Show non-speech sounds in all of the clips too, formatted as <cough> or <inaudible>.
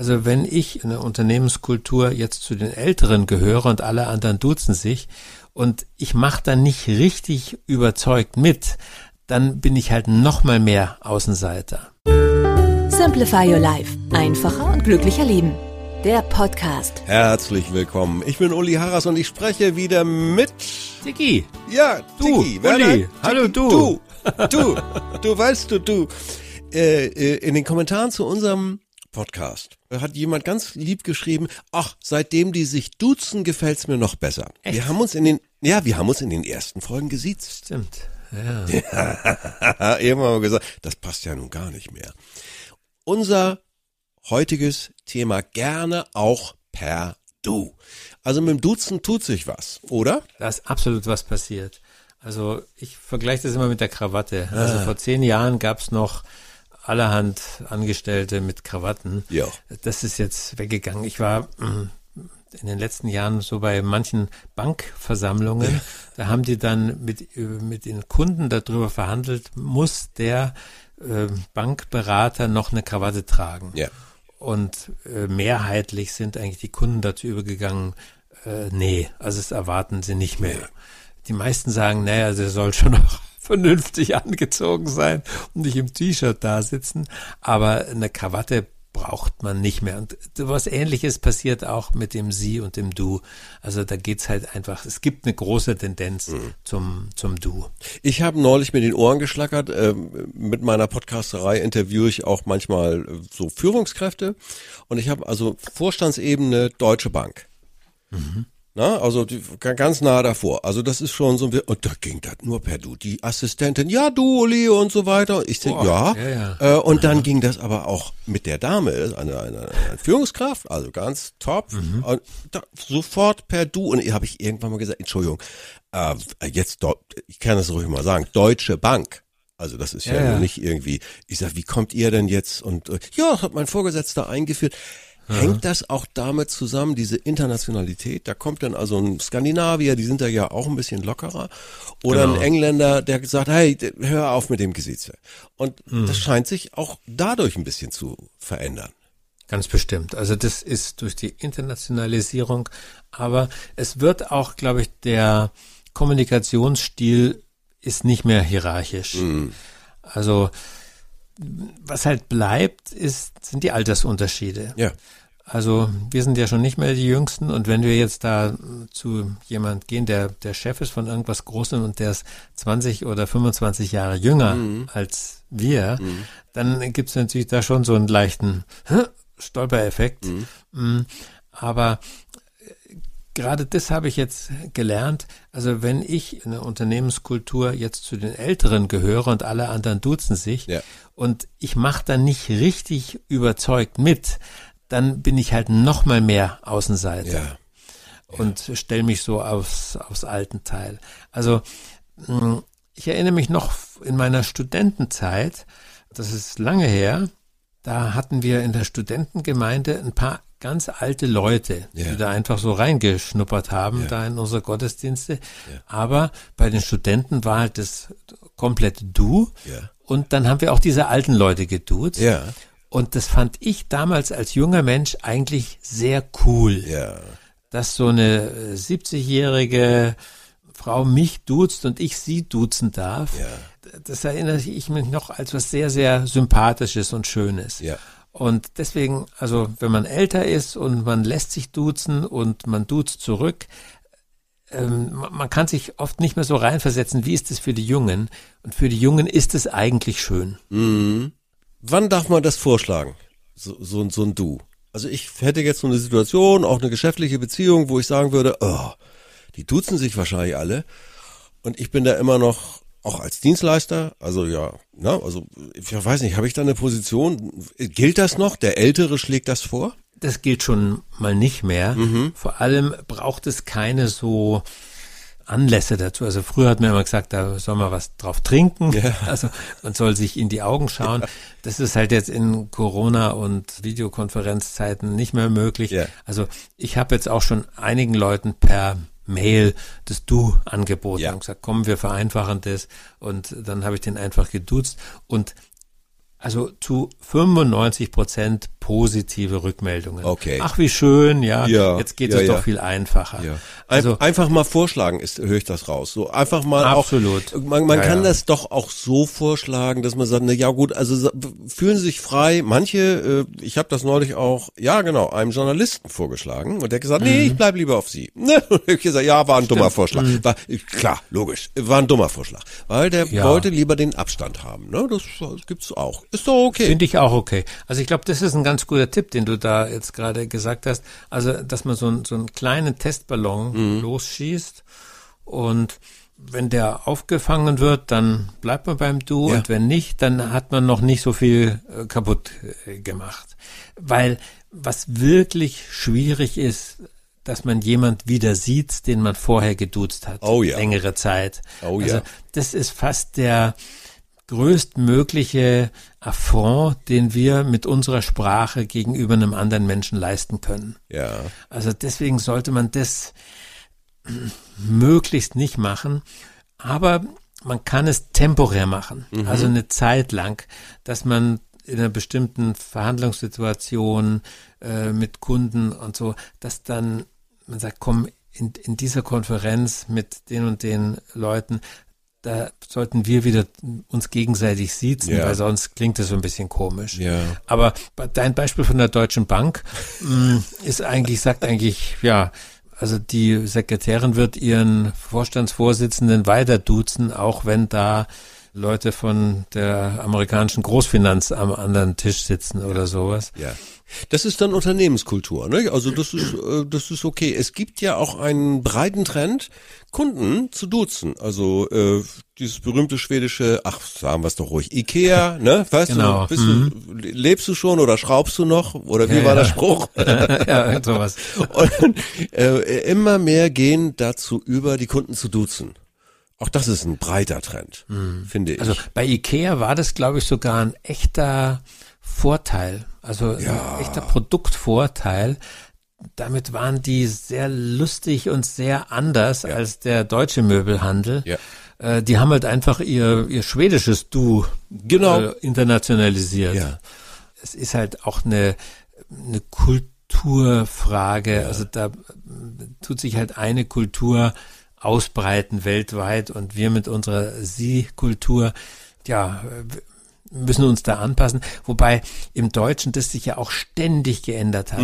Also wenn ich in der Unternehmenskultur jetzt zu den Älteren gehöre und alle anderen duzen sich und ich mache dann nicht richtig überzeugt mit, dann bin ich halt noch mal mehr Außenseiter. Simplify Your Life. Einfacher und glücklicher Leben. Der Podcast. Herzlich willkommen. Ich bin Uli Harras und ich spreche wieder mit Tiki. Ja, Du, Tiki. Uli. Werner, Hallo, Tiki. du. Du, du, du weißt du, du. Äh, äh, in den Kommentaren zu unserem Podcast hat jemand ganz lieb geschrieben, ach, seitdem die sich duzen, gefällt's mir noch besser. Echt? Wir haben uns in den, ja, wir haben uns in den ersten Folgen gesiezt. Stimmt. Ja. <laughs> Irgendwann haben wir gesagt, das passt ja nun gar nicht mehr. Unser heutiges Thema gerne auch per Du. Also mit dem Duzen tut sich was, oder? Da ist absolut was passiert. Also ich vergleiche das immer mit der Krawatte. Also vor zehn Jahren gab's noch allerhand Angestellte mit Krawatten. Ja. Das ist jetzt weggegangen. Ich war mm, in den letzten Jahren so bei manchen Bankversammlungen, da haben die dann mit, äh, mit den Kunden darüber verhandelt, muss der äh, Bankberater noch eine Krawatte tragen. Ja. Und äh, mehrheitlich sind eigentlich die Kunden dazu übergegangen, äh, nee, also das erwarten sie nicht mehr. Die meisten sagen, naja, sie soll schon noch vernünftig <laughs> angezogen sein und nicht im T-Shirt da sitzen. Aber eine Krawatte braucht man nicht mehr. Und was ähnliches passiert auch mit dem Sie und dem Du. Also da geht's halt einfach, es gibt eine große Tendenz zum, zum Du. Ich habe neulich mit den Ohren geschlackert. Ähm, mit meiner Podcasterei interviewe ich auch manchmal äh, so Führungskräfte. Und ich habe also Vorstandsebene Deutsche Bank. Na, also die, ga- ganz nah davor. Also das ist schon so ein, und da ging das nur per Du. Die Assistentin, ja du, Leo und so weiter. Ich Boah, ja. ja, ja. Äh, und dann ging das aber auch mit der Dame, eine, eine, eine Führungskraft, also ganz top. Mhm. Und da, sofort per Du. Und habe ich irgendwann mal gesagt, Entschuldigung, äh, jetzt, ich kann das ruhig mal sagen, Deutsche Bank. Also das ist ja, Ja, ja. nicht irgendwie, ich sag, wie kommt ihr denn jetzt? Und äh, ja, das hat mein Vorgesetzter eingeführt. Hängt das auch damit zusammen, diese Internationalität? Da kommt dann also ein Skandinavier, die sind da ja auch ein bisschen lockerer. Oder Genau. ein Engländer, der gesagt, hey, hör auf mit dem Gesitze. Und Hm. das scheint sich auch dadurch ein bisschen zu verändern. Ganz bestimmt. Also das ist durch die Internationalisierung, aber es wird auch, glaube ich, der Kommunikationsstil ist nicht mehr hierarchisch. Also was halt bleibt, ist, sind die Altersunterschiede. Ja. Also wir sind ja schon nicht mehr die Jüngsten und wenn wir jetzt da zu jemand gehen, der der Chef ist von irgendwas Großem und der ist 20 oder 25 Jahre jünger als wir, dann gibt's natürlich da schon so einen leichten Stolpereffekt. Mm, Aber äh, gerade das habe ich jetzt gelernt. Also wenn ich in der Unternehmenskultur jetzt zu den Älteren gehöre und alle anderen duzen sich Ja. und ich mache dann nicht richtig überzeugt mit, dann bin ich halt noch mal mehr Außenseiter Ja. und stelle mich so aufs, aufs alten Teil. Also mh, ich erinnere mich noch in meiner Studentenzeit, das ist lange her, da hatten wir in der Studentengemeinde ein paar ganz alte Leute, Ja. die da einfach so reingeschnuppert haben, Ja. da in unsere Gottesdienste. Aber bei den Studenten war halt das komplette Du. Ja. Und dann haben wir auch diese alten Leute geduzt. Ja. Und das fand ich damals als junger Mensch eigentlich sehr cool Ja. dass so eine äh, 70-jährige Frau mich duzt und ich sie duzen darf. Ja. Das erinnere ich mich noch als was sehr, sehr Sympathisches und Schönes. Und deswegen, also wenn man älter ist und man lässt sich duzen und man duzt zurück, ähm, man kann sich oft nicht mehr so reinversetzen, wie ist es für die Jungen? Und für die Jungen ist es eigentlich schön. Wann darf man das vorschlagen? So, so, so ein Du. Also ich hätte jetzt so eine Situation, auch eine geschäftliche Beziehung, wo ich sagen würde, oh, die duzen sich wahrscheinlich alle. Und ich bin da immer noch auch als Dienstleister, also ja, na, also ich weiß nicht, habe ich da eine Position? Gilt das noch? Der Ältere schlägt das vor? Das gilt schon mal nicht mehr. Vor allem braucht es keine so Anlässe dazu. Also früher hat man immer gesagt, da soll man was drauf trinken. Ja. <laughs> Also man soll sich in die Augen schauen. Das ist halt jetzt in Corona und Videokonferenzzeiten nicht mehr möglich. Ja. Also ich habe jetzt auch schon einigen Leuten per Mail das Du angeboten Ja. und gesagt, komm, wir vereinfachen das. Und dann habe ich den einfach geduzt und also zu 95 Prozent positive Rückmeldungen. Okay. Ach, wie schön, ja. Ja, Jetzt geht ja, es ja. doch viel einfacher. Ja. Also, einfach mal vorschlagen ist, höre ich das raus. So einfach mal Absolut. auch. Man, man kann das doch auch so vorschlagen, dass man sagt, na ja gut, also fühlen Sie sich frei. Manche, äh, ich habe das neulich auch, ja genau, einem Journalisten vorgeschlagen und der hat gesagt, Mhm. nee, ich bleib lieber auf Sie. Ne? <laughs> Und ich gesagt, ja, war ein dummer Vorschlag. War klar, logisch, war ein dummer Vorschlag, weil der Mhm. Wollte lieber den Abstand haben. Ne? Das, das gibt's auch. Ist doch okay. Finde ich auch okay. Also ich glaube, das ist ein ganz guter Tipp, den du da jetzt gerade gesagt hast. Also, dass man so, einen- so einen kleinen Testballon losschießt und wenn der aufgefangen wird, dann bleibt man beim Du Ja. und wenn nicht, dann hat man noch nicht so viel äh, kaputt äh, gemacht. Weil was wirklich schwierig ist, dass man jemand wieder sieht, den man vorher geduzt hat. Oh ja. Längere Zeit. Oh also ja. das ist fast der größtmögliche Affront, den wir mit unserer Sprache gegenüber einem anderen Menschen leisten können. Ja. Also deswegen sollte man das <clears throat> möglichst nicht machen, aber man kann es temporär machen, also eine Zeit lang, dass man in einer bestimmten Verhandlungssituation äh, mit Kunden und so, dass dann man sagt, komm, in, in dieser Konferenz mit den und den Leuten, da sollten wir wieder uns gegenseitig siezen, Ja. weil sonst klingt das so ein bisschen komisch. Ja. Aber dein Beispiel von der Deutschen Bank mh, ist eigentlich, sagt eigentlich, ja, also die Sekretärin wird ihren Vorstandsvorsitzenden weiter duzen, auch wenn da Leute von der amerikanischen Großfinanz am anderen Tisch sitzen oder sowas. Ja. Das ist dann Unternehmenskultur, ne? Also das ist äh, das ist okay. Es gibt ja auch einen breiten Trend, Kunden zu duzen. Also äh, dieses berühmte schwedische, ach sagen wir es doch ruhig, Ikea, ne? Weißt Genau. du, bist du, lebst du schon oder schraubst du noch? Oder wie Ja, war der ja. Spruch? <laughs> ja, sowas. <laughs> Und äh, immer mehr gehen dazu über, die Kunden zu duzen. Auch das ist ein breiter Trend, finde ich. Also bei Ikea war das, glaube ich, sogar ein echter Vorteil, also ein echter Produktvorteil. Damit waren die sehr lustig und sehr anders als der deutsche Möbelhandel. Ja. Äh, die haben halt einfach ihr, ihr schwedisches Du Genau. äh, internationalisiert. Ja. Es ist halt auch eine, eine Kulturfrage. Also da äh, tut sich halt eine Kultur ausbreiten weltweit und wir mit unserer Sie-Kultur, ja, müssen uns da anpassen. Wobei im Deutschen das sich ja auch ständig geändert hat.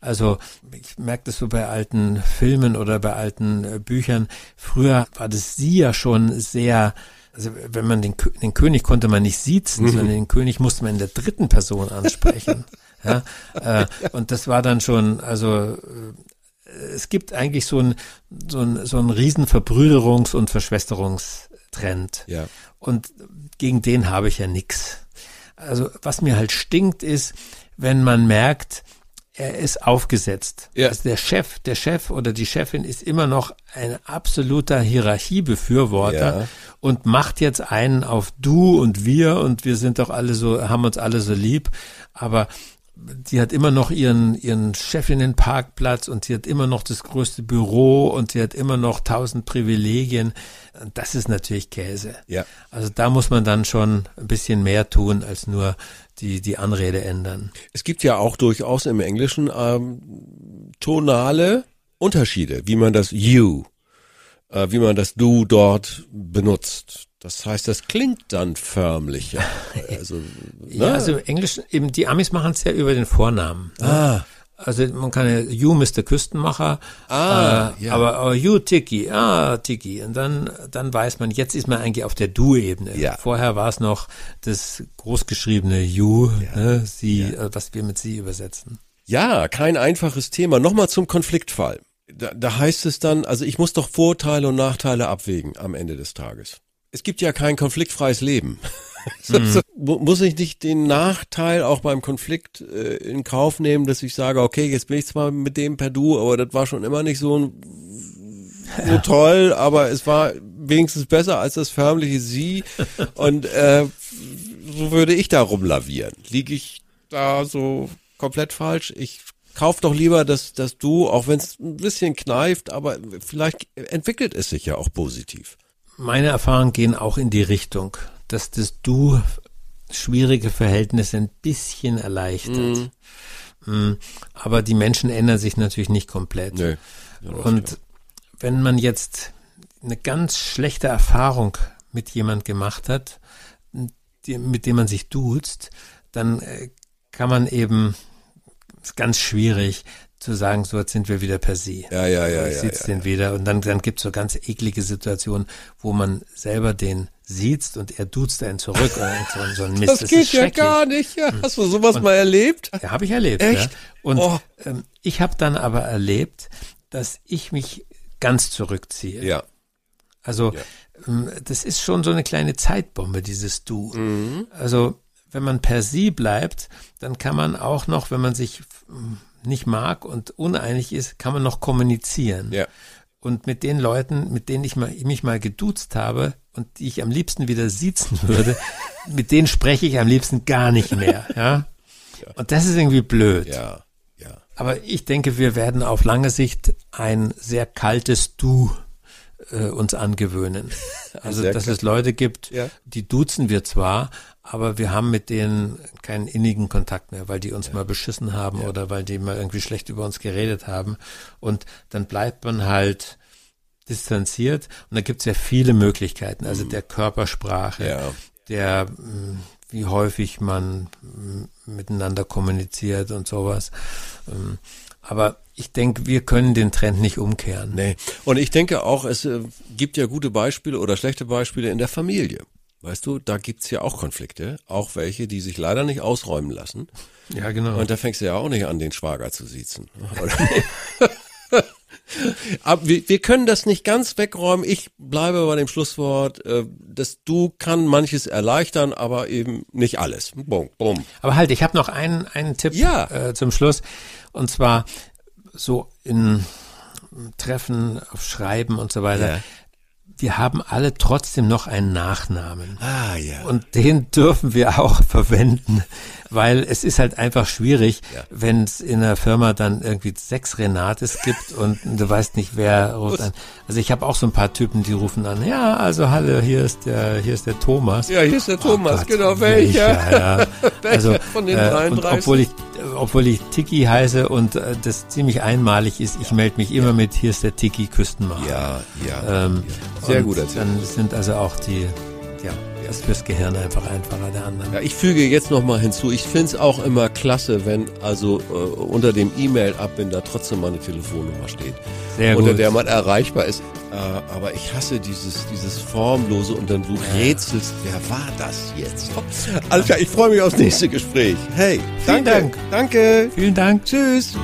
Also ich merke das so bei alten Filmen oder bei alten äh, Büchern. Früher war das Sie ja schon sehr also wenn man den, den König konnte man nicht siezen, sondern den König musste man in der dritten Person ansprechen. <laughs> ja, äh, und das war dann schon, also äh, es gibt eigentlich so ein so ein so ein riesen Verbrüderungs- und Verschwesterungstrend. Ja. Und gegen den habe ich ja nix. Also was mir halt stinkt ist, wenn man merkt, er ist aufgesetzt. Ja. Also der Chef, der Chef oder die Chefin ist immer noch ein absoluter Hierarchiebefürworter Ja. und macht jetzt einen auf du und wir und wir sind doch alle so, haben uns alle so lieb, aber die hat immer noch ihren, ihren Chefinnenparkplatz und sie hat immer noch das größte Büro und sie hat immer noch tausend Privilegien. Das ist natürlich Käse. Ja. Also da muss man dann schon ein bisschen mehr tun, als nur die, die Anrede ändern. Es gibt ja auch durchaus im Englischen ähm, tonale Unterschiede, wie man das you, äh, wie man das du dort benutzt. Das heißt, das klingt dann förmlicher. <laughs> Also, Ja, ne? also im Englischen, eben die Amis machen es ja über den Vornamen. Ne? ah, Also man kann ja You Mr. Küstenmacher, Ah, äh, ja. aber oh, You Tiki, ah Tiki. Und dann, dann weiß man, jetzt ist man eigentlich auf der Du-Ebene. Ja. Vorher war es noch das großgeschriebene You, ne, sie, äh, was wir mit sie übersetzen. ja, kein einfaches Thema. Nochmal zum Konfliktfall. Da, da heißt es dann, also ich muss doch Vorteile und Nachteile abwägen am Ende des Tages. Es gibt ja kein konfliktfreies Leben. <laughs> Mhm. Muss ich nicht den Nachteil auch beim Konflikt äh, in Kauf nehmen, dass ich sage, okay, jetzt bin ich zwar mit dem per Du, aber das war schon immer nicht so, so <laughs> toll, aber es war wenigstens besser als das förmliche Sie. Und äh, so würde ich da rumlavieren. Liege ich da so komplett falsch? Ich kauf doch lieber das, das Du, auch wenn es ein bisschen kneift, aber vielleicht entwickelt es sich ja auch positiv. Meine Erfahrungen gehen auch in die Richtung, dass das Du schwierige Verhältnisse ein bisschen erleichtert. Mm. Aber die Menschen ändern sich natürlich nicht komplett. Nee, Und wenn man jetzt eine ganz schlechte Erfahrung mit jemand gemacht hat, mit dem man sich duzt, dann äh, kann man eben, ist ganz schwierig, zu sagen, so jetzt sind wir wieder per se. Ja, ja, ja. Ich ja, sitze ja, den ja. wieder und dann, dann gibt's so ganz eklige Situationen, wo man selber den sieht und er duzt einen zurück und so, so ein <laughs> Mist. Das, das geht ja gar nicht. Ja. Hast du sowas und, mal erlebt? Ja, habe ich erlebt. Echt? Ja. Und oh. ähm, ich habe dann aber erlebt, dass ich mich ganz zurückziehe. Ja. Also. Ähm, das ist schon so eine kleine Zeitbombe, dieses Du. Mhm. Also wenn man per Sie bleibt, dann kann man auch noch, wenn man sich nicht mag und uneinig ist, kann man noch kommunizieren. Ja. Und mit den Leuten, mit denen ich mal, mich mal geduzt habe und die ich am liebsten wieder siezen würde, <laughs> mit denen spreche ich am liebsten gar nicht mehr. Ja? ja. Und das ist irgendwie blöd. Ja. Ja. Aber ich denke, wir werden auf lange Sicht ein sehr kaltes Du äh, uns angewöhnen. <laughs> Also, dass es Leute gibt, ja. die duzen wir zwar, aber wir haben mit denen keinen innigen Kontakt mehr, weil die uns ja. mal beschissen haben ja. oder weil die mal irgendwie schlecht über uns geredet haben. Und dann bleibt man halt distanziert. Und da gibt es ja viele Möglichkeiten, also mhm. der Körpersprache, ja. der mm, wie häufig man mm, miteinander kommuniziert und sowas. Ähm, aber ich denke, wir können den Trend nicht umkehren. Nee. Und ich denke auch, es äh, gibt ja gute Beispiele oder schlechte Beispiele in der Familie. Weißt du, da gibt's ja auch Konflikte, auch welche, die sich leider nicht ausräumen lassen. Ja, genau. Und da fängst du ja auch nicht an, den Schwager zu siezen. Aber <laughs> wir, wir können das nicht ganz wegräumen. Ich bleibe bei dem Schlusswort, äh, dass du kann manches erleichtern, aber eben nicht alles. Bum, bum. Aber halt, ich habe noch einen, einen Tipp ja. äh, zum Schluss. Und zwar so in Treffen, auf Schreiben und so weiter. Ja wir haben alle trotzdem noch einen Nachnamen. Ah, ja. Und den dürfen wir auch verwenden weil es ist halt einfach schwierig, ja. wenn es in der Firma dann irgendwie sechs Renates gibt und du weißt nicht, wer ruft an. Also ich habe auch so ein paar Typen, die rufen an, ja, also hallo, hier ist der, hier ist der Thomas. Ja, hier ist der Thomas, oh Gott, genau, welcher? welcher ja. <laughs> also, von den 33? Äh, und obwohl ich, obwohl ich Tiki heiße und äh, das ziemlich einmalig ist, ich melde mich immer mit, hier ist der Tiki Küstenmacher. Ja, ja. Ähm, ja. Sehr gut erzählt. Dann sind also auch die, ja, ist fürs Gehirn einfach einfacher der anderen. Ja, ich füge jetzt nochmal hinzu, ich finde es auch immer klasse, wenn also äh, unter dem E-Mail-Abbinder trotzdem mal eine Telefonnummer steht, Sehr unter gut. der man erreichbar ist. Äh, aber ich hasse dieses, dieses Formlose und dann du ja. rätselst, wer war das jetzt? Alles klar, ich freue mich aufs nächste Gespräch. Hey, Vielen danke. Dank. Danke. Vielen Dank. Tschüss.